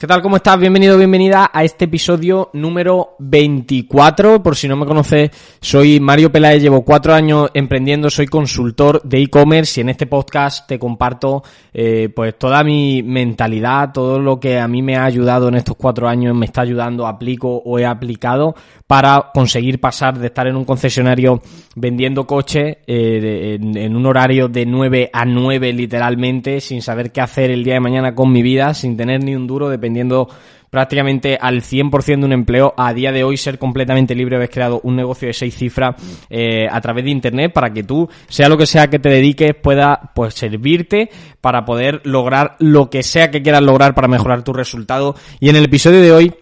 ¿Qué tal? ¿Cómo estás? Bienvenido, bienvenida a este episodio número 24. Por si no me conoces, soy Mario Peláez, llevo cuatro años emprendiendo, soy consultor de e-commerce y en este podcast te comparto eh, pues toda mi mentalidad, todo lo que a mí me ha ayudado en estos cuatro años, me está ayudando, aplico o he aplicado para conseguir pasar de estar en un concesionario vendiendo coches eh, en, un horario de 9 a 9 literalmente, sin saber qué hacer el día de mañana con mi vida, sin tener ni un duro de dependiendo prácticamente al 100% de un empleo, a día de hoy ser completamente libre, haber creado un negocio de seis cifras eh, a través de Internet para que tú, sea lo que sea que te dediques, pueda pues servirte para poder lograr lo que sea que quieras lograr para mejorar tu resultado. Y en el episodio de hoy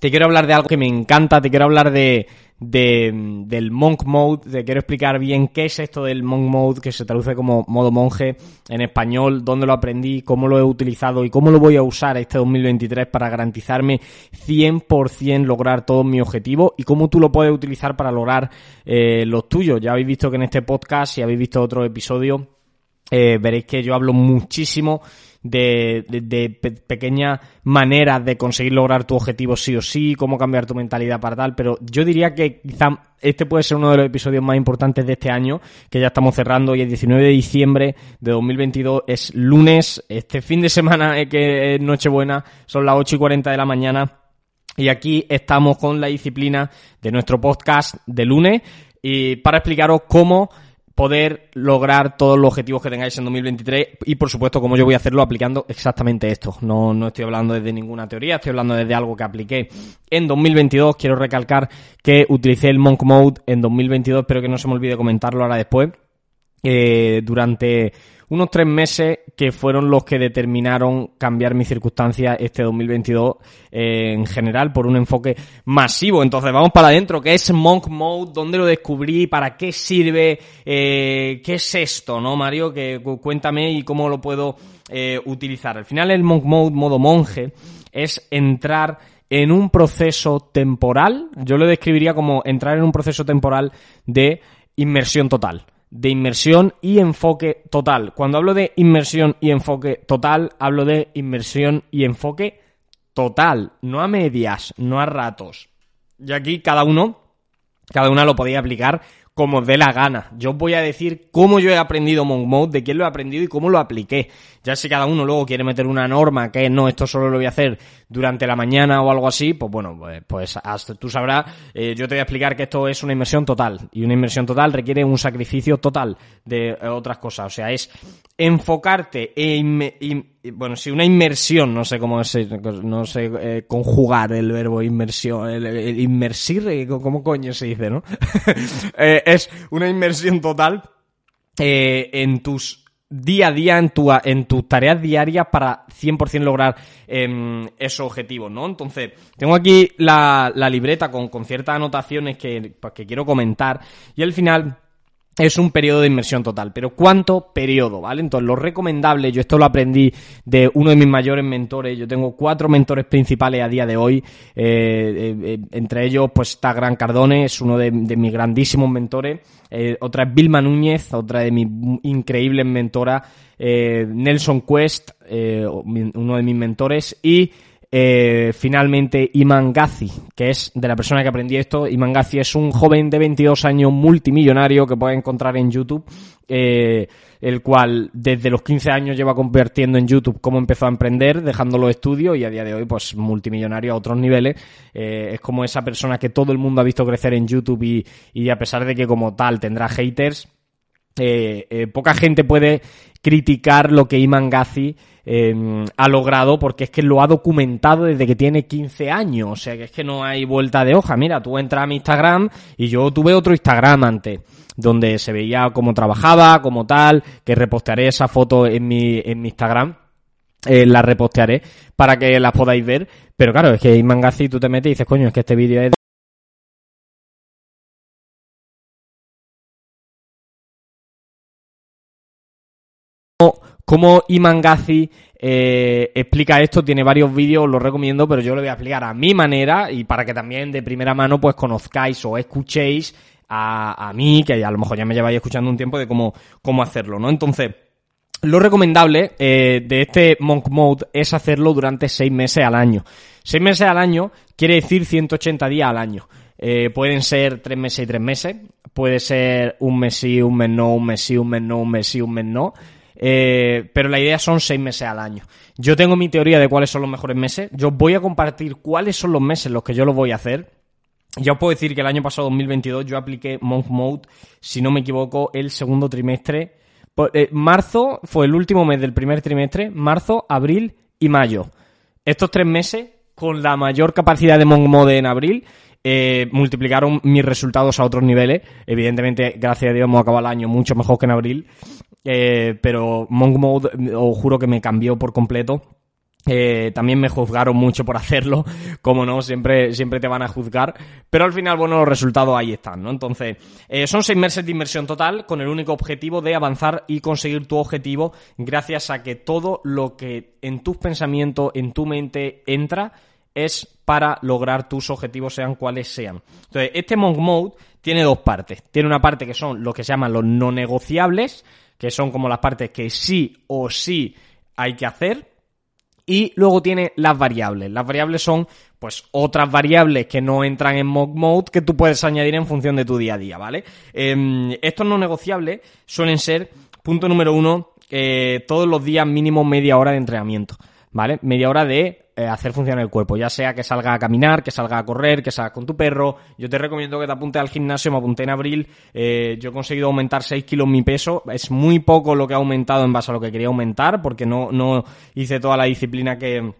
te quiero hablar de algo que me encanta, te quiero hablar de, de, del Monk Mode, te quiero explicar bien qué es esto del Monk Mode, que se traduce como modo monje en español, dónde lo aprendí, cómo lo he utilizado y cómo lo voy a usar este 2023 para garantizarme 100% lograr todos mis objetivos y cómo tú lo puedes utilizar para lograr eh, los tuyos. Ya habéis visto que en este podcast, si habéis visto otro episodio, eh, veréis que yo hablo muchísimo de, de, de pe pequeñas maneras de conseguir lograr tu objetivo sí o sí, cómo cambiar tu mentalidad para tal, pero yo diría que quizá este puede ser uno de los episodios más importantes de este año, que ya estamos cerrando y el 19 de diciembre de 2022 es lunes, este fin de semana es que es Nochebuena, son las 8 y 40 de la mañana y aquí estamos con la disciplina de nuestro podcast de lunes y para explicaros cómo poder lograr todos los objetivos que tengáis en 2023 y por supuesto como yo voy a hacerlo aplicando exactamente esto. No, no estoy hablando desde ninguna teoría, estoy hablando desde algo que apliqué en 2022. Quiero recalcar que utilicé el Monk Mode en 2022, espero que no se me olvide comentarlo ahora después. Eh, durante unos tres meses que fueron los que determinaron cambiar mis circunstancias este 2022 eh, en general por un enfoque masivo. Entonces vamos para adentro, ¿qué es Monk Mode? ¿Dónde lo descubrí? ¿Para qué sirve? Eh, ¿Qué es esto, no, Mario? Que cuéntame y cómo lo puedo eh, utilizar. Al final el Monk Mode, modo monje, es entrar en un proceso temporal, yo lo describiría como entrar en un proceso temporal de inmersión total de inmersión y enfoque total. Cuando hablo de inmersión y enfoque total, hablo de inmersión y enfoque total, no a medias, no a ratos. Y aquí cada uno, cada una lo podía aplicar como dé la gana. Yo os voy a decir cómo yo he aprendido Monk Mode, de quién lo he aprendido y cómo lo apliqué. Ya si cada uno luego quiere meter una norma que no, esto solo lo voy a hacer durante la mañana o algo así, pues bueno, pues, pues hasta tú sabrás, eh, yo te voy a explicar que esto es una inversión total. Y una inversión total requiere un sacrificio total de eh, otras cosas. O sea, es enfocarte e bueno, sí, una inmersión, no sé cómo es, no sé eh, conjugar el verbo inmersión, el, inmersir, ¿cómo coño se dice, no? es una inmersión total en tus día a día en, tu, en tus tareas diarias para 100% lograr eh, esos objetivos, ¿no? Entonces, tengo aquí la, la libreta con, con ciertas anotaciones que, pues, que quiero comentar y al final es un periodo de inmersión total. Pero ¿cuánto periodo? ¿Vale? Entonces, lo recomendable, yo esto lo aprendí de uno de mis mayores mentores. Yo tengo cuatro mentores principales a día de hoy. Eh, eh, entre ellos, pues está Gran Cardone, es uno de, mis grandísimos mentores. Eh, otra es Vilma Núñez, otra de mis increíbles mentoras. Nelson Quest, uno de mis mentores. Y eh, finalmente Iman Ghazi, que es de la persona que aprendí esto. Iman Ghazi es un joven de 22 años multimillonario que puedes encontrar en YouTube, eh, el cual desde los 15 años lleva convirtiendo en YouTube cómo empezó a emprender, dejando los estudios y a día de hoy pues multimillonario a otros niveles. Eh, es como esa persona que todo el mundo ha visto crecer en YouTube y, y a pesar de que como tal tendrá haters, eh, eh, poca gente puede criticar lo que Iman Ghazi eh, ha logrado porque es que lo ha documentado desde que tiene 15 años. O sea, que es que no hay vuelta de hoja. Mira, tú entras a mi Instagram y yo tuve otro Instagram antes donde se veía cómo trabajaba, como tal, que repostearé esa foto en mi, en mi Instagram. Eh, la repostearé para que las podáis ver. Pero claro, es que Iman Ghazi tú te metes y dices, coño, es que este vídeo es Iman Ghazi eh, explica esto, tiene varios vídeos, os los recomiendo, pero yo lo voy a explicar a mi manera y para que también de primera mano pues conozcáis o escuchéis a, a mí, que a lo mejor ya me lleváis escuchando un tiempo de cómo, cómo hacerlo, ¿no? Entonces, lo recomendable eh, de este Monk Mode es hacerlo durante seis meses al año. Seis meses al año quiere decir 180 días al año. Eh, pueden ser tres meses y tres meses, puede ser un mes sí, un mes no, un mes sí, un mes no, un mes sí, un mes no. Eh, pero la idea son seis meses al año. Yo tengo mi teoría de cuáles son los mejores meses. Yo voy a compartir cuáles son los meses en los que yo lo voy a hacer. Ya os puedo decir que el año pasado, 2022, yo apliqué Monk Mode, si no me equivoco, el segundo trimestre. Eh, marzo fue el último mes del primer trimestre, marzo, abril y mayo. Estos tres meses, con la mayor capacidad de Monk Mode en abril, eh, multiplicaron mis resultados a otros niveles. Evidentemente, gracias a Dios, hemos acabado el año mucho mejor que en abril. Eh, pero Monk Mode, os juro que me cambió por completo. Eh, también me juzgaron mucho por hacerlo, como no, siempre, siempre te van a juzgar, pero al final, bueno, los resultados ahí están, ¿no? Entonces, eh, son seis meses de inversión total con el único objetivo de avanzar y conseguir tu objetivo gracias a que todo lo que en tus pensamientos, en tu mente entra, es para lograr tus objetivos, sean cuales sean. Entonces, este Monk Mode tiene dos partes. Tiene una parte que son lo que se llaman los no negociables, que son como las partes que sí o sí hay que hacer. Y luego tiene las variables. Las variables son, pues, otras variables que no entran en Mock Mode que tú puedes añadir en función de tu día a día, ¿vale? Em, estos no negociables suelen ser, punto número uno, eh, todos los días mínimo media hora de entrenamiento, ¿vale? Media hora de hacer funcionar el cuerpo, ya sea que salga a caminar, que salga a correr, que salga con tu perro. Yo te recomiendo que te apuntes al gimnasio, me apunté en abril, eh, yo he conseguido aumentar 6 kilos mi peso, es muy poco lo que ha aumentado en base a lo que quería aumentar, porque no, no hice toda la disciplina que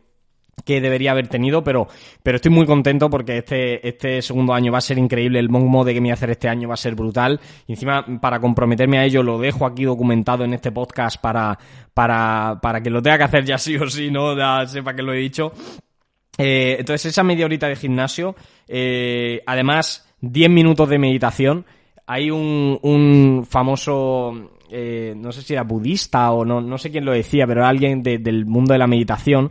que debería haber tenido, pero, pero estoy muy contento porque este, este segundo año va a ser increíble, el Monk Mode que me voy a hacer este año va a ser brutal, y encima para comprometerme a ello lo dejo aquí documentado en este podcast para, para, para que lo tenga que hacer ya sí o sí, ¿no? Ya sepa que lo he dicho. Eh, entonces esa media horita de gimnasio, eh, además 10 minutos de meditación, hay un, un famoso eh, no sé si era budista o no, no sé quién lo decía, pero alguien del mundo de la meditación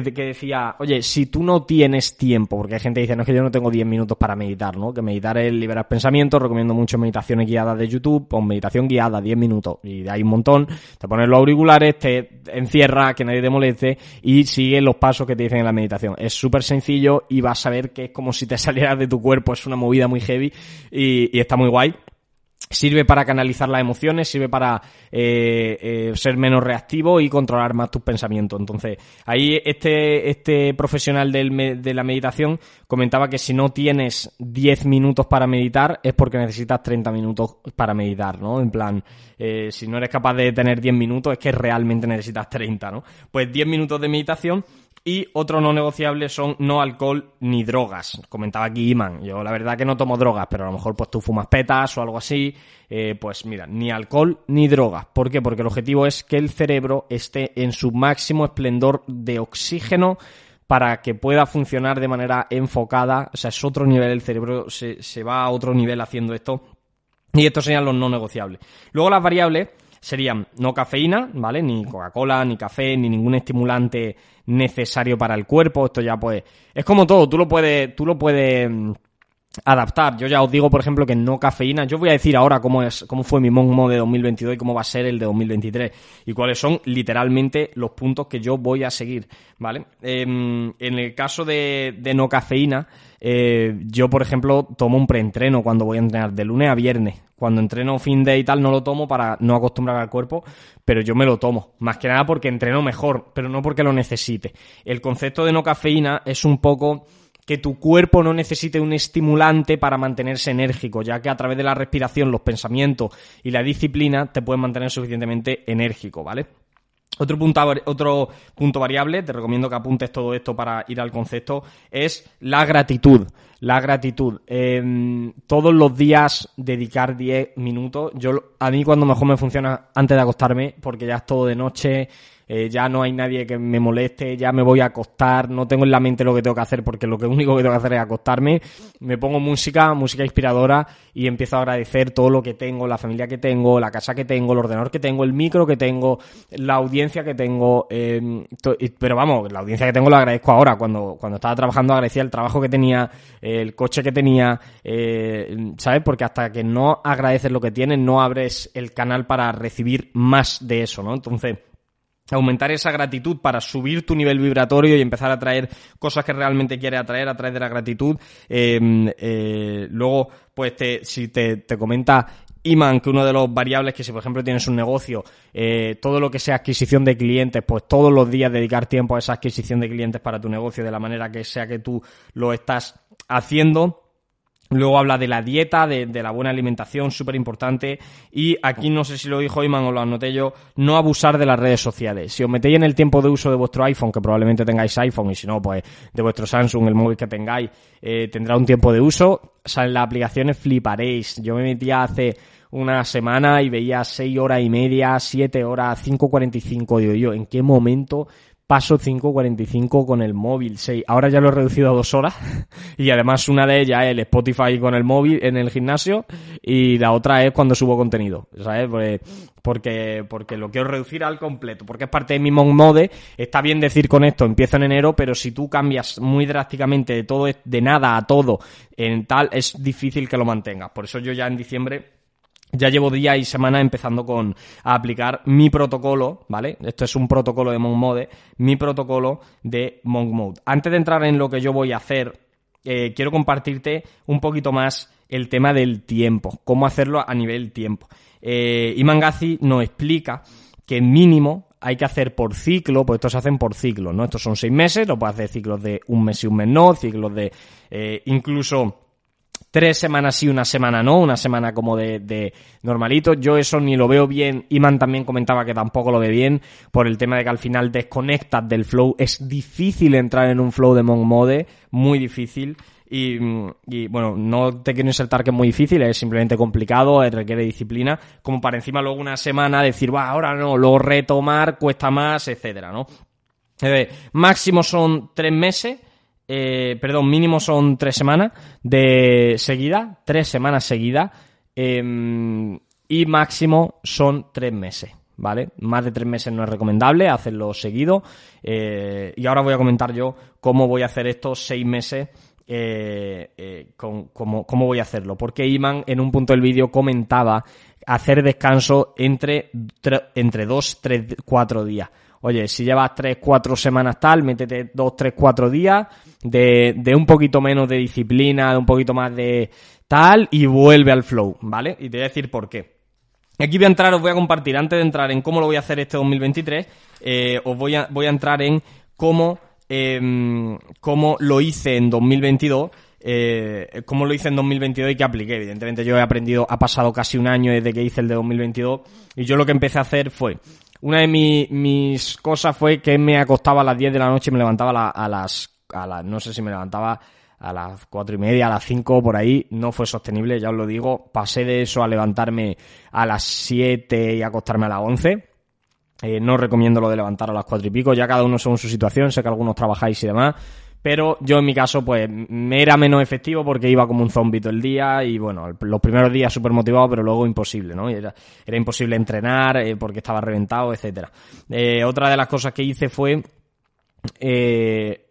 que, decía, oye, si tú no tienes tiempo, porque hay gente que dice, no es que yo no tengo 10 minutos para meditar, ¿no? Que meditar es liberar pensamientos, recomiendo mucho meditaciones guiadas de YouTube, o meditación guiada, 10 minutos, y hay un montón, te pones los auriculares, te encierras, que nadie te moleste, y sigues los pasos que te dicen en la meditación. Es súper sencillo y vas a ver que es como si te salieras de tu cuerpo, es una movida muy heavy y está muy guay. Sirve para canalizar las emociones, sirve para eh, eh, ser menos reactivo y controlar más tus pensamientos. Entonces, ahí este, este profesional de la meditación comentaba que si no tienes 10 minutos para meditar es porque necesitas 30 minutos para meditar, ¿no? En plan, eh, si no eres capaz de tener 10 minutos es que realmente necesitas 30, ¿no? Pues 10 minutos de meditación y otro no negociable son no alcohol ni drogas. Comentaba aquí Iman. Yo la verdad que no tomo drogas, pero a lo mejor pues tú fumas petas o algo así. Eh, pues mira, ni alcohol ni drogas. ¿Por qué? Porque el objetivo es que el cerebro esté en su máximo esplendor de oxígeno para que pueda funcionar de manera enfocada. O sea, es otro nivel, el cerebro se, se va a otro nivel haciendo esto. Y estos serían los no negociables. Luego las variables serían no cafeína, ¿vale? Ni Coca-Cola, ni café, ni ningún estimulante necesario para el cuerpo. Esto ya pues es como todo, tú lo puedes tú lo puedes mm, adaptar. Yo ya os digo, por ejemplo, que no cafeína. Yo voy a decir ahora cómo es cómo fue mi Monk de 2022 y cómo va a ser el de 2023 y cuáles son literalmente los puntos que yo voy a seguir, ¿vale? Em, en el caso de, de no cafeína, eh, yo, por ejemplo, tomo un preentreno cuando voy a entrenar, de lunes a viernes. Cuando entreno fin de y tal, no lo tomo para no acostumbrar al cuerpo, pero yo me lo tomo. Más que nada porque entreno mejor, pero no porque lo necesite. El concepto de no cafeína es un poco que tu cuerpo no necesite un estimulante para mantenerse enérgico, ya que a través de la respiración, los pensamientos y la disciplina te pueden mantener suficientemente enérgico, ¿vale? Otro punto, otro punto variable, te recomiendo que apuntes todo esto para ir al concepto, es la gratitud. La gratitud. Em, todos los días dedicar 10 minutos. Yo, a mí cuando mejor me funciona antes de acostarme, porque ya es todo de noche, eh, ya no hay nadie que me moleste, ya me voy a acostar, no tengo en la mente lo que tengo que hacer porque lo único que tengo que hacer es acostarme, me pongo música, música inspiradora y empiezo a agradecer todo lo que tengo, la familia que tengo, la casa que tengo, el ordenador que tengo, el micro que tengo, la audiencia que tengo, eh, pero vamos, la audiencia que tengo lo agradezco ahora, cuando, cuando estaba trabajando agradecía el trabajo que tenía, el coche que tenía, eh, ¿sabes? Porque hasta que no agradeces lo que tienes, no abres el canal para recibir más de eso, ¿no? Entonces, aumentar esa gratitud para subir tu nivel vibratorio y empezar a traer cosas que realmente quieres atraer a través de la gratitud. Em, eh, luego, pues si te, te comenta Iman, que uno de los variables que si por ejemplo tienes un negocio, eh, todo lo que sea adquisición de clientes, pues todos los días dedicar tiempo a esa adquisición de clientes para tu negocio de la manera que sea que tú lo estás haciendo. Luego habla de la dieta, de, la buena alimentación, súper importante. Y aquí no sé si lo dijo Iman o lo anoté yo, no abusar de las redes sociales. Si os metéis en el tiempo de uso de vuestro iPhone, que probablemente tengáis iPhone, y si no, pues de vuestro Samsung, el móvil que tengáis, eh, tendrá un tiempo de uso. O sea, en las aplicaciones fliparéis. Yo me metía hace una semana y veía 6 horas y media, 7 horas, 5.45. Digo yo, ¿en qué momento paso 5.45 con el móvil, 6. Ahora ya lo he reducido a dos horas y además una de ellas es el Spotify con el móvil en el gimnasio y la otra es cuando subo contenido, ¿sabes? Pues, porque, porque lo quiero reducir al completo, porque es parte de mi Mode. Está bien decir con esto, empiezo en enero, pero si tú cambias muy drásticamente de todo, de nada a todo en tal, es difícil que lo mantengas. Por eso yo ya en diciembre ya llevo días y semanas empezando con a aplicar mi protocolo, ¿vale? Esto es un protocolo de Monk Mode, mi protocolo de Monk Mode. Antes de entrar en lo que yo voy a hacer, eh, quiero compartirte un poquito más el tema del tiempo, cómo hacerlo a nivel tiempo. Eh, Iman nos explica que mínimo hay que hacer por ciclo, pues estos se hacen por ciclo, ¿no? Estos son seis meses, lo puedes hacer ciclos de un mes y un mes no, ciclos de eh, incluso tres semanas sí, una semana no, una semana como de, de, normalito. Yo eso ni lo veo bien. Iman también comentaba que tampoco lo ve bien por el tema de que al final desconectas del flow. Es difícil entrar en un flow de Monk Mode, muy difícil. Y, y, bueno, no te quiero insertar que es muy difícil, es simplemente complicado, requiere disciplina, como para encima luego una semana decir, va, ahora no, luego retomar cuesta más, etcétera, ¿no? Eh, máximo son tres meses, eh, perdón, mínimo son tres semanas de seguida, tres semanas seguidas, em, y máximo son tres meses. ¿Vale? Más de tres meses no es recomendable hacerlo seguido. Eh, y ahora voy a comentar yo cómo voy a hacer estos seis meses eh, con, cómo, cómo, voy a hacerlo. Porque Iman en un punto del vídeo comentaba hacer descanso entre, entre dos, tres, cuatro días. Oye, si llevas 3, 4 semanas tal, métete 2, 3, 4 días de, de un poquito menos de disciplina, de un poquito más de tal y vuelve al flow, ¿vale? Y te voy a decir por qué. Aquí voy a entrar, os voy a compartir, antes de entrar en cómo lo voy a hacer este 2023, eh, os voy a, voy a entrar en cómo, eh, cómo lo hice en 2022 eh, cómo lo hice en 2022 y qué apliqué. Evidentemente yo he aprendido, ha pasado casi un año desde que hice el de 2022 y yo lo que empecé a hacer fue una de mis cosas fue que me acostaba a las 10 de la noche y me levantaba a, las, a las, no sé si me levantaba a las cuatro y media, a las 5 por ahí, no fue sostenible, ya os lo digo, pasé de eso a levantarme a las 7 y acostarme a las 11. Eh, no recomiendo lo de levantar a las cuatro y pico, ya cada uno según su situación, sé que algunos trabajáis y demás, pero yo en mi caso, pues, me era menos efectivo porque iba como un zombie todo el día y bueno, los primeros días súper motivado, pero luego imposible, ¿no? Era, imposible entrenar eh, porque estaba reventado, etcétera. Eh, otra de las cosas que hice fue eh,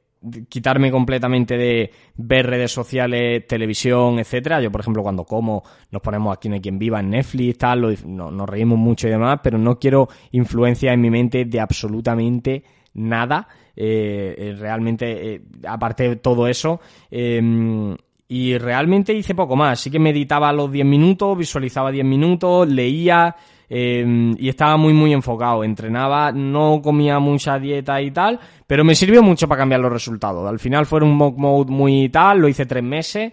quitarme completamente de ver redes sociales, televisión, etcétera. Yo, por ejemplo, cuando como, nos ponemos aquí en quien viva en Netflix, tal, lo, nos reímos mucho y demás, pero no quiero influencia en mi mente de absolutamente nada. Eh, eh, realmente, eh, aparte de todo eso, em, y realmente hice poco más. Sí que meditaba los 10 minutos, visualizaba 10 minutos, leía em, y estaba muy, muy enfocado. Entrenaba, no comía mucha dieta y tal, pero me sirvió mucho para cambiar los resultados. Al final fue un mock mode muy tal, lo hice tres meses,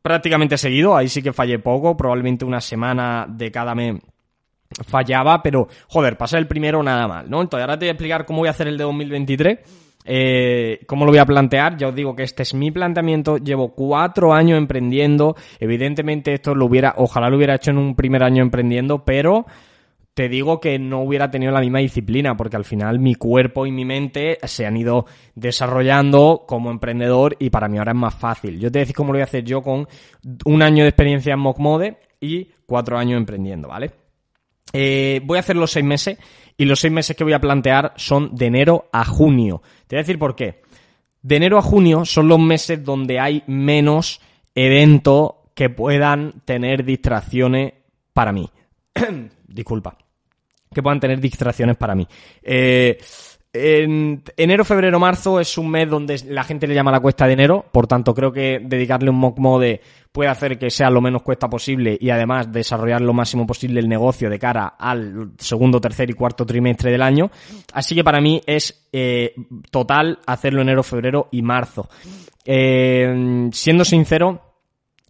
prácticamente seguido. Ahí sí que fallé poco, probablemente una semana de cada mes fallaba, pero joder, pasé el primero nada mal, ¿no? Entonces ahora te voy a explicar cómo voy a hacer el de 2023. Eh, ¿Cómo lo voy a plantear? Ya os digo que este es mi planteamiento. Llevo cuatro años emprendiendo. Evidentemente esto lo hubiera, ojalá lo hubiera hecho en un primer año emprendiendo, pero te digo que no hubiera tenido la misma disciplina, porque al final mi cuerpo y mi mente se han ido desarrollando como emprendedor y para mí ahora es más fácil. Yo te decir cómo lo voy a hacer yo con un año de experiencia en MockMode y cuatro años emprendiendo, ¿vale? Eh, voy a hacer los seis meses y los seis meses que voy a plantear son de enero a junio. Te voy a decir por qué. De enero a junio son los meses donde hay menos eventos que puedan tener distracciones para mí. Disculpa. Que puedan tener distracciones para mí. Eh, en enero, febrero, marzo es un mes donde la gente le llama la cuesta de enero, por tanto creo que dedicarle un mock mode puede hacer que sea lo menos cuesta posible y además desarrollar lo máximo posible el negocio de cara al segundo, tercer y cuarto trimestre del año. Así que para mí es eh, total hacerlo enero, febrero y marzo. Eh, siendo sincero,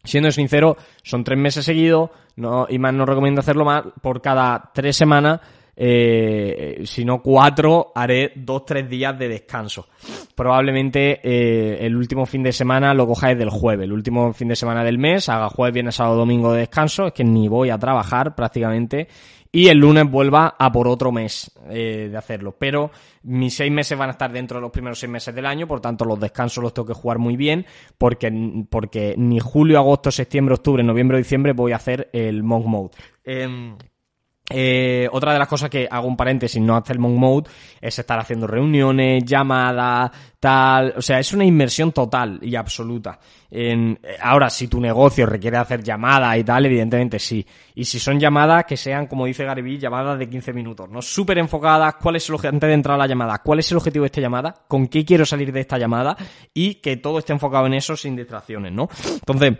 Siendo sincero, son tres meses seguidos, no, y más no recomiendo hacerlo más, por cada tres semanas eh, si no cuatro, haré dos, tres días de descanso. Probablemente eh, el último fin de semana lo cojáis del jueves, el último fin de semana del mes, haga jueves, viernes, sábado, domingo de descanso, es que ni voy a trabajar prácticamente, y el lunes vuelva a por otro mes eh, de hacerlo. Pero mis seis meses van a estar dentro de los primeros seis meses del año, por tanto los descansos los tengo que jugar muy bien, porque, porque ni julio, agosto, septiembre, octubre, noviembre, diciembre voy a hacer el monk mode. Eh, otra de las cosas que hago un paréntesis, no hacer monk mode, es estar haciendo reuniones, llamadas, tal. O sea, es una inversión total y absoluta. En, eh, ahora, si tu negocio requiere hacer llamadas y tal, evidentemente sí. Y si son llamadas que sean, como dice Gary llamadas de 15 minutos, ¿no? Súper enfocadas, cuál es el objetivo, antes de entrar a la llamada, cuál es el objetivo de esta llamada, con qué quiero salir de esta llamada y que todo esté enfocado en eso sin distracciones, ¿no? Entonces,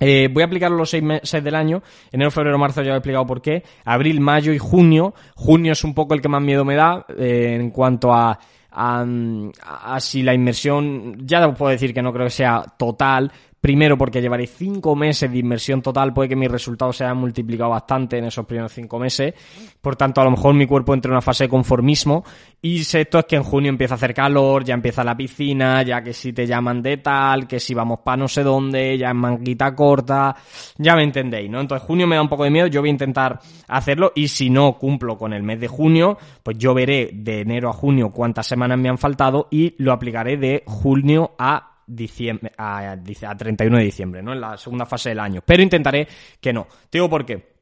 eh, voy a aplicar los seis meses del año. Enero, febrero, marzo ya he explicado por qué. Abril, mayo y junio. Junio es un poco el que más miedo me da eh, en cuanto a, a, a, si la inversión, ya puedo decir que no creo que sea total, Primero porque llevaré cinco meses de inversión total, puede que mis resultados se hayan multiplicado bastante en esos primeros cinco meses. Por tanto, a lo mejor mi cuerpo entre en una fase de conformismo. Y esto es que en junio empieza a hacer calor, ya empieza la piscina, ya que si te llaman de tal, que si vamos para no sé dónde, ya en manguita corta, ya me entendéis, ¿no? Entonces junio me da un poco de miedo, yo voy a intentar hacerlo y si no cumplo con el mes de junio, pues yo veré de enero a junio cuántas semanas me han faltado y lo aplicaré de junio a diciembre, a, a 31 de diciembre, ¿no? En la segunda fase del año. Pero intentaré que no. Te digo por qué.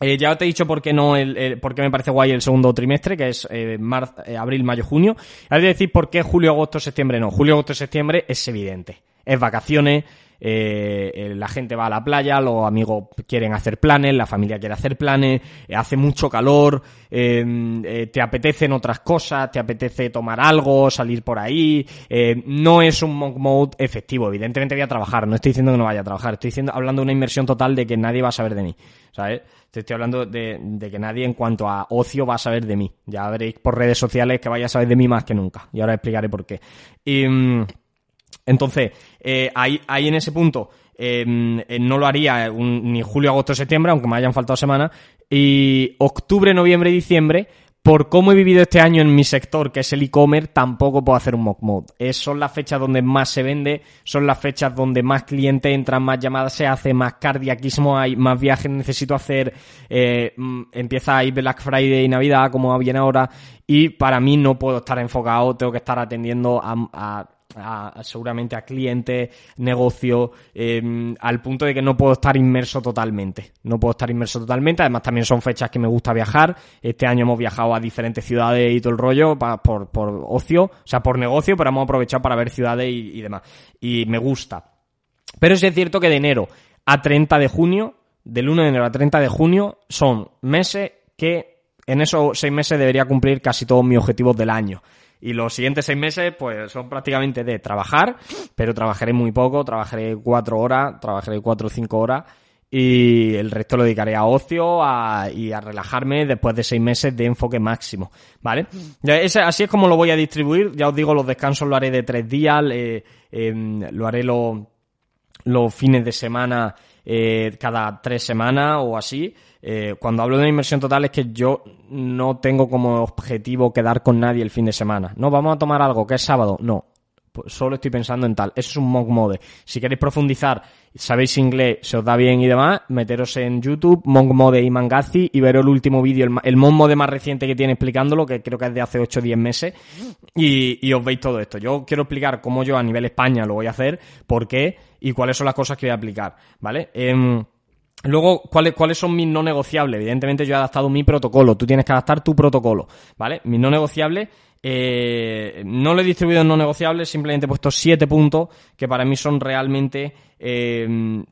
Eh, ya te he dicho por qué no, el, por qué me parece guay el segundo trimestre, que es eh, eh, abril, mayo, junio. Hay que decir por qué julio, agosto, septiembre no. Julio, agosto, septiembre es evidente. Es vacaciones, eh, eh, la gente va a la playa, los amigos quieren hacer planes, la familia quiere hacer planes, eh, hace mucho calor, te apetecen otras cosas, te apetece tomar algo, salir por ahí, no es un monk mode efectivo, evidentemente voy a trabajar, no estoy diciendo que no vaya a trabajar, estoy diciendo, hablando de una inversión total de que nadie va a saber de mí, ¿sabes? Te estoy hablando de, de, que nadie en cuanto a ocio va a saber de mí. Ya veréis por redes sociales que vaya a saber de mí más que nunca. Y ahora explicaré por qué. Mm, entonces, eh, ahí, ahí en ese punto em, eh, no lo haría ni julio, agosto, septiembre, aunque me hayan faltado semanas. Y octubre, noviembre y diciembre, por cómo he vivido este año en mi sector, que es el e-commerce, tampoco puedo hacer un mock mode. son las fechas donde más se vende, son las fechas donde más clientes entran, más llamadas se hace, más cardiaquismo hay, más viajes necesito hacer, eh, mm, empieza ahí Black Friday y Navidad, como viene ahora, y para mí no puedo estar enfocado, tengo que estar atendiendo a seguramente a clientes, negocio, em, al punto de que no puedo estar inmerso totalmente. No puedo estar inmerso totalmente. Además, también son fechas que me gusta viajar. Este año hemos viajado a diferentes ciudades y todo el rollo por, por ocio, o sea, por negocio, pero hemos aprovechado para ver ciudades y, y demás. Y me gusta. Pero sí es cierto que de enero a 30 de junio, del 1 de enero a 30 de junio, son meses que en esos seis meses debería cumplir casi todos mis objetivos del año. Y los siguientes seis meses, pues son prácticamente de trabajar, pero trabajaré muy poco, trabajaré cuatro horas, trabajaré cuatro o cinco horas y el resto lo dedicaré a ocio y a relajarme después de seis meses de enfoque máximo, ¿vale? Ya así es como lo voy a distribuir, ya os digo, los descansos lo haré de tres días, em, lo haré los, los fines de semana eh, cada tres semanas o así, eh, cuando hablo de una inversión total es que yo no tengo como objetivo quedar con nadie el fin de semana. No, vamos a tomar algo que es sábado. No. pues solo estoy pensando en tal. Eso es un monk mode. Si queréis profundizar, sabéis inglés, se os da bien y demás, meteros en YouTube, monk mode y mangazi y veros el último vídeo, el, el mode más reciente que tiene explicándolo, que creo que es de hace 8 o 10 meses, y, y os veis todo esto. Yo quiero explicar cómo yo a nivel España lo voy a hacer, por qué y cuáles son las cosas que voy a aplicar, ¿vale? Em, Luego, ¿cuáles, ¿cuáles son mis no negociables? Evidentemente yo he adaptado mi protocolo, tú tienes que adaptar tu protocolo, ¿vale? Mis no negociables, eh, no lo he distribuido en no negociables, simplemente he puesto siete puntos que para mí son realmente eh,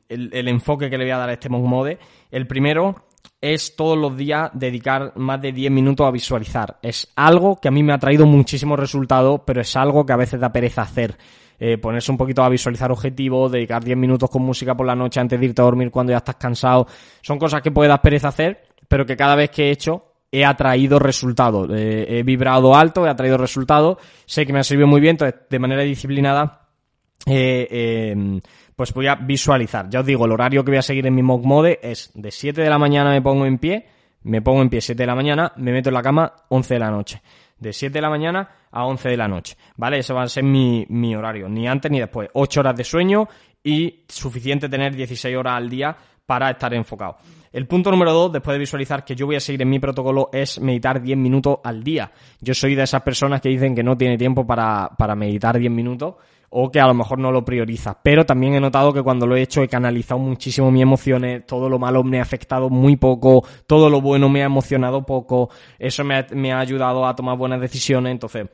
el, enfoque que le voy a dar a este Mode. El primero es todos los días dedicar más de 10 minutos a visualizar. Es algo que a mí me ha traído muchísimos resultados, pero es algo que a veces da pereza hacer eh, ponerse un poquito a visualizar objetivos, dedicar 10 minutos con música por la noche antes de irte a dormir cuando ya estás cansado. Son cosas que puedas pereza hacer, pero que cada vez que he hecho he atraído resultados. Eh, he vibrado alto, he atraído resultados. Sé que me ha servido muy bien, entonces de manera disciplinada eh, eh, pues voy a visualizar. Ya os digo, el horario que voy a seguir en mi mock mode es de 7 de la mañana me pongo en pie, me pongo en pie 7 de la mañana, me meto en la cama 11 de la noche de 7 de la mañana a 11 de la noche, ¿vale? Ese va a ser mi, mi horario, ni antes ni después. 8 horas de sueño y suficiente tener 16 horas al día para estar enfocado. El punto número 2, después de visualizar que yo voy a seguir en mi protocolo, es meditar 10 minutos al día. Yo soy de esas personas que dicen que no tiene tiempo para, para meditar 10 minutos o que a lo mejor no lo prioriza. Pero también he notado que cuando lo he hecho he canalizado muchísimo mis emociones, todo lo malo me ha afectado muy poco, todo lo bueno me ha emocionado poco, eso me ha, me ha ayudado a tomar buenas decisiones, entonces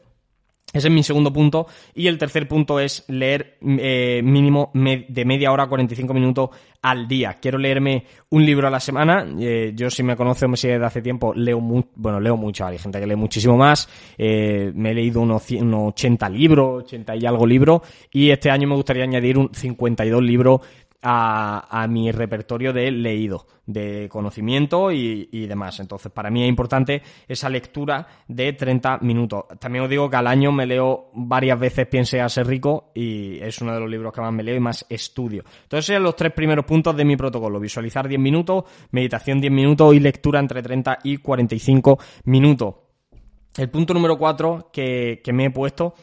ese es mi segundo punto. Y el tercer punto es leer eh, mínimo de media hora a 45 minutos al día. Quiero leerme un libro a la semana. Eh, yo, si me conoce o me sigue desde hace tiempo, leo bueno, leo mucho. Hay gente que lee muchísimo más. Eh, me he leído unos, unos 80 libros, 80 y algo libros. Y este año me gustaría añadir un 52 libros a, mi repertorio de leído, de conocimiento y, demás. Entonces, para mí es importante esa lectura de 30 minutos. También os digo que al año me leo varias veces Piense a ser rico y es uno de los libros que más me leo y más estudio. Entonces, son los tres primeros puntos de mi protocolo. Visualizar 10 minutos, meditación 10 minutos y lectura entre 30 y 45 minutos. El punto número 4 que me he puesto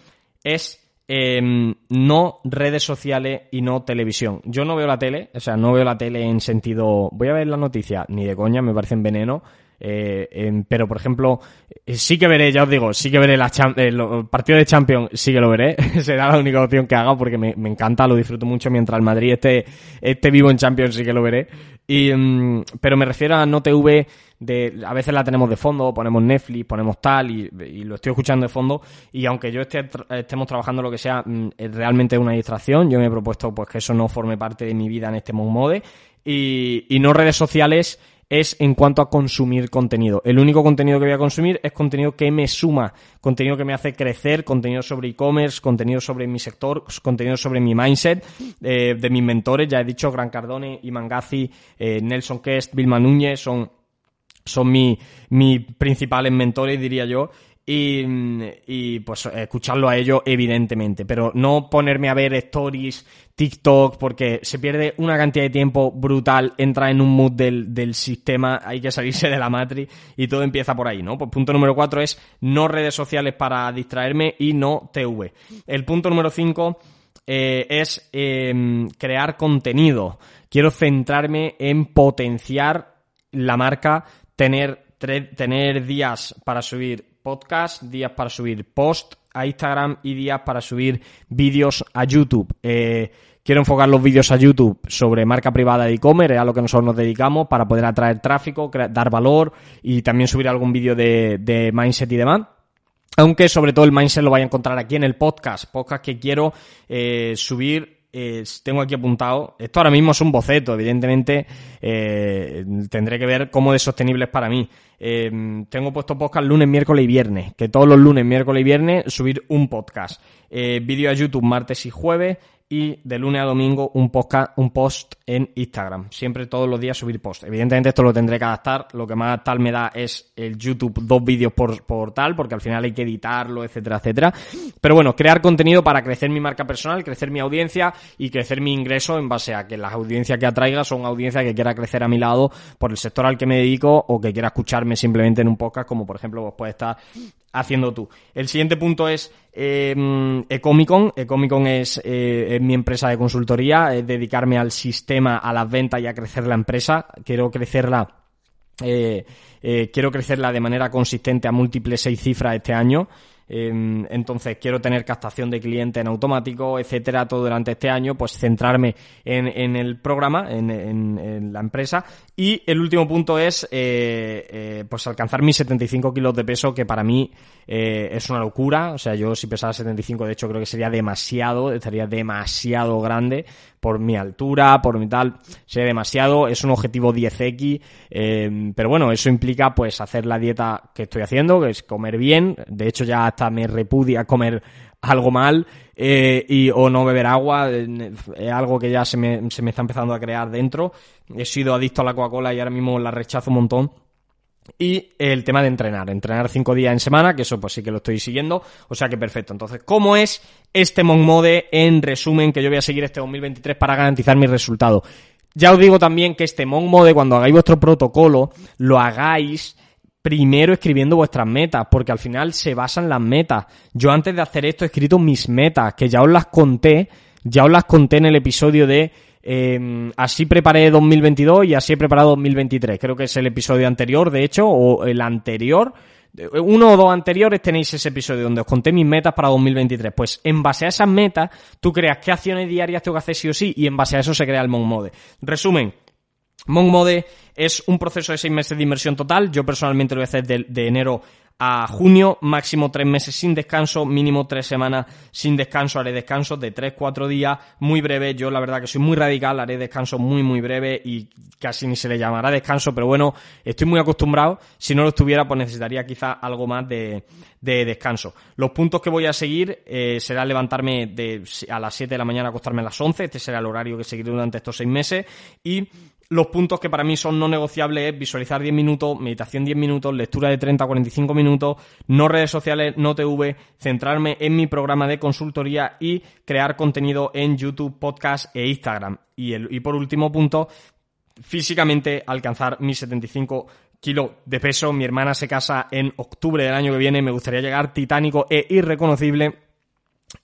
es Em, no redes sociales y no televisión. Yo no veo la tele, o sea, no veo la tele en sentido, voy a ver la noticia, ni de coña, me parecen veneno. Eh, pero, por ejemplo, eh, sí que veré, ya os digo, sí que veré la el partido de Champions, sí que lo veré. Será la única opción que haga porque me, encanta, lo disfruto mucho mientras el Madrid esté, esté vivo en Champions, sí que lo veré. Y, em, pero me refiero a no TV de, a veces la tenemos de fondo, ponemos Netflix, ponemos tal y, lo estoy escuchando de fondo y aunque yo esté, estemos trabajando lo que sea, mm, realmente es una distracción. Yo me he propuesto pues que eso no forme parte de mi vida en este mode y, y no redes sociales es en cuanto a consumir contenido. El único contenido que voy a consumir es contenido que me suma, contenido que me hace crecer, contenido sobre e-commerce, contenido sobre mi sector, contenido sobre mi mindset, eh, de mis mentores, ya he dicho, Gran Cardone, Iman Gazi, eh, Nelson Kest, Vilma Núñez, son son mis mi principales mentores, diría yo. Y, y, pues escucharlo a ellos, evidentemente. Pero no ponerme a ver stories, TikTok, porque se pierde una cantidad de tiempo brutal, entra en un mood del, del sistema, hay que salirse de la matriz y todo empieza por ahí, ¿no? Pues punto número cuatro es no redes sociales para distraerme y no TV. El punto número cinco eh, es em, crear contenido. Quiero centrarme en potenciar la marca tener, tener días para subir podcast, días para subir post a Instagram y días para subir vídeos a YouTube. Eh, quiero enfocar los vídeos a YouTube sobre marca privada de e-commerce, a lo que nosotros nos dedicamos, para poder atraer tráfico, dar valor y también subir algún vídeo de, mindset y demás. Aunque sobre todo el mindset lo vaya a encontrar aquí en el podcast, podcast que quiero eh, subir tengo aquí apuntado, esto ahora mismo es un boceto, evidentemente eh, tendré que ver cómo de sostenible es para mí. Eh, tengo puesto podcast lunes, miércoles y viernes, que todos los lunes, miércoles y viernes subir un podcast. Eh, vídeo a YouTube martes y jueves y de lunes a domingo un podcast, un post en Instagram. Siempre todos los días subir post. Evidentemente esto lo tendré que adaptar. Lo que más tal me da es el YouTube dos vídeos por, por tal, porque al final hay que editarlo, etcétera, etcétera. Pero bueno, crear contenido para crecer mi marca personal, crecer mi audiencia y crecer mi ingreso en base a que las audiencias que atraiga son audiencias que quiera crecer a mi lado por el sector al que me dedico o que quiera escucharme simplemente en un podcast, como por ejemplo vos puedes estar haciendo tú. El siguiente punto es eh, Ecomicon. Ecomicon es, eh, es, mi empresa de consultoría, es dedicarme al sistema, a las ventas y a crecer la empresa. Quiero crecerla, eh, eh, quiero crecerla de manera consistente a múltiples seis cifras este año. Em, entonces quiero tener captación de clientes en automático, etcétera, todo durante este año, pues centrarme en, el programa, en, la empresa. Y el último punto es eh, eh, pues alcanzar mis 75 kilos de peso, que para mí eh, es una locura. O sea, yo si pesara 75, de hecho, creo que sería demasiado, estaría demasiado grande por mi altura, por mi tal, sería demasiado, es un objetivo 10X, em, pero bueno, eso implica pues hacer la dieta que estoy haciendo, que es comer bien, de hecho ya hasta me repudia comer algo mal eh, y o no beber agua es algo que ya se me, se me está empezando a crear dentro. He sido adicto a la Coca-Cola y ahora mismo la rechazo un montón y el tema de entrenar, entrenar cinco días en semana, que eso pues sí que lo estoy siguiendo, o sea que perfecto. Entonces, ¿cómo es este Monk Mode en resumen que yo voy a seguir este 2023 para garantizar mi resultado? Ya os digo también que este Monk Mode, cuando hagáis vuestro protocolo, lo hagáis primero escribiendo vuestras metas, porque al final se basan las metas. Yo antes de hacer esto he escrito mis metas, que ya os las conté, ya os las conté en el episodio de eh, así preparé 2022 y así he preparado 2023. Creo que es el episodio anterior, de hecho, o el anterior. Uno o dos anteriores tenéis ese episodio donde os conté mis metas para 2023. Pues en base a esas metas, tú creas qué acciones diarias tengo que hacer sí o sí y en base a eso se crea el Mode. Resumen, Monk Mode es un proceso de seis meses de inversión total. Yo personalmente lo voy a hacer de enero a junio, máximo tres meses sin descanso, mínimo tres semanas sin descanso, haré descansos de tres, cuatro días, muy breve, yo la verdad que soy muy radical, haré descanso muy, muy breve y casi ni se le llamará descanso, pero bueno, estoy muy acostumbrado, si no lo estuviera pues necesitaría quizá algo más de, descanso. Los puntos que voy a seguir eh, será levantarme de, a las 7 de la mañana, acostarme a las 11, este será el horario que seguiré durante estos seis meses. Y los puntos que para mí son no negociables es visualizar 10 minutos, meditación 10 minutos, lectura de 30 a 45 minutos, no redes sociales, no TV, centrarme en mi programa de consultoría y crear contenido en YouTube, podcast e Instagram. Y, el, y por último punto, físicamente alcanzar mis 75 kilos de peso. Mi hermana se casa en octubre del año que viene, me gustaría llegar titánico e irreconocible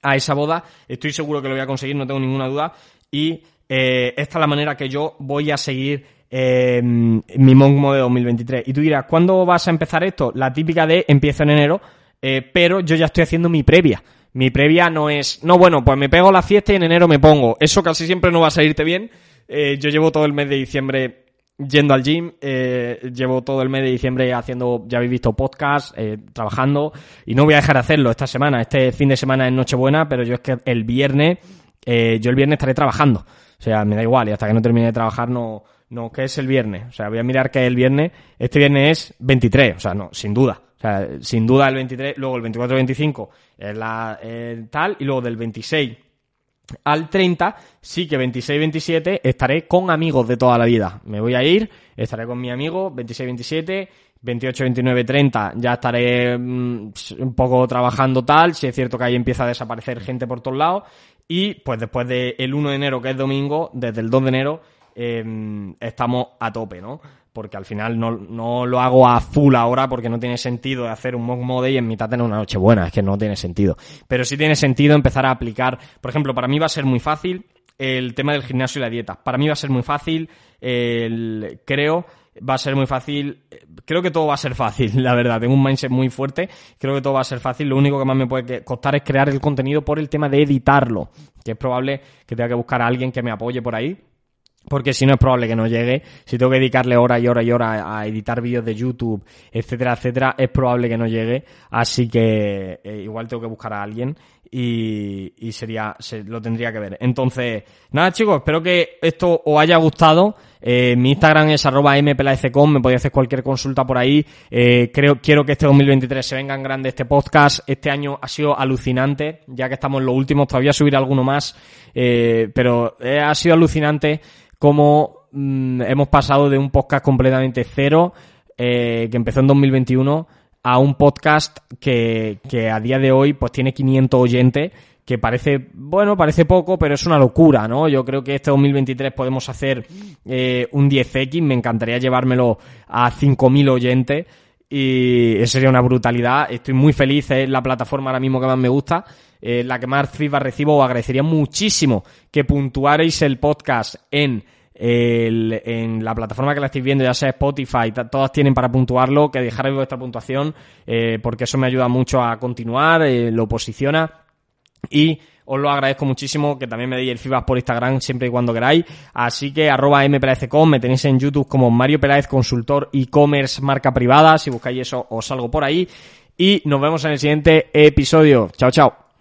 a esa boda. Estoy seguro que lo voy a conseguir, no tengo ninguna duda. Y eh, esta es la manera que yo voy a seguir eh, mi Monk de 2023. Y tú dirás, ¿cuándo vas a empezar esto? La típica de empiezo en enero, eh, pero yo ya estoy haciendo mi previa. Mi previa no es, no, bueno, pues me pego la fiesta y en enero me pongo. Eso casi siempre no va a salirte bien. yo llevo todo el mes de diciembre yendo al gym, llevo todo el mes de diciembre haciendo, ya habéis visto podcast, trabajando, y no voy a dejar de hacerlo esta semana. Este fin de semana es Nochebuena, pero yo es que el viernes, yo el viernes estaré trabajando. O sea, me da igual y hasta que no termine de trabajar no, no, ¿qué es el viernes? O sea, voy a mirar qué es el viernes. Este viernes es 23, o sea, no, sin duda. O sea, sin duda el 23, luego el 24-25 es la tal, y luego del 26 al 30, sí que 26-27 estaré con amigos de toda la vida. Me voy a ir, estaré con mi amigo 26-27, 28, 29, 30 ya estaré mm, un poco trabajando tal, si es cierto que ahí empieza a desaparecer gente por todos lados y pues después del 1 de enero, que es domingo, desde el 2 de enero, em, estamos a tope, ¿no? Porque al final no, lo hago a full ahora porque no tiene sentido hacer un mock mode y en mitad tener una noche buena, es que no tiene sentido. Pero sí tiene sentido empezar a aplicar, por ejemplo, para mí va a ser muy fácil el tema del gimnasio y la dieta. Para mí va a ser muy fácil, el, creo, va a ser muy fácil. Creo que todo va a ser fácil, la verdad. Tengo un mindset muy fuerte. Creo que todo va a ser fácil. Lo único que más me puede costar es crear el contenido por el tema de editarlo. Que es probable que tenga que buscar a alguien que me apoye por ahí. Porque si no es probable que no llegue. Si tengo que dedicarle hora y hora y hora a editar vídeos de YouTube, etcétera, etcétera, es probable que no llegue. Así que eh, igual tengo que buscar a alguien y, y sería, se, lo tendría que ver. Entonces, nada chicos, espero que esto os haya gustado. Eh, mi Instagram es arroba mpelaecom, me podéis hacer cualquier consulta por ahí. Eh, creo, quiero que este 2023 se venga en grande este podcast. Este año ha sido alucinante, ya que estamos en los últimos, todavía subir alguno más, eh, pero eh, ha sido alucinante cómo mm, hemos pasado de un podcast completamente cero, eh, que empezó en 2021, a un podcast que, que a día de hoy pues tiene 500 oyentes que parece, bueno, parece poco, pero es una locura, ¿no? Yo creo que este 2023 podemos hacer eh, un 10X, me encantaría llevármelo a 5.000 oyentes y sería una brutalidad. Estoy muy feliz, es la plataforma ahora mismo que más me gusta, eh, la que más feedback recibo. Os agradecería muchísimo que puntuarais el podcast en en la plataforma que la estáis viendo, ya sea Spotify, todas tienen para puntuarlo, que dejarais vuestra puntuación, eh, porque eso me ayuda mucho a continuar, eh, lo posiciona y os lo agradezco muchísimo, que también me deis el feedback por Instagram siempre y cuando queráis. Así que arroba mperazcom, me tenéis en YouTube como Mario Peláez Consultor e-commerce marca privada. Si buscáis eso, os salgo por ahí. Y nos vemos en el siguiente episodio. Chao, chao.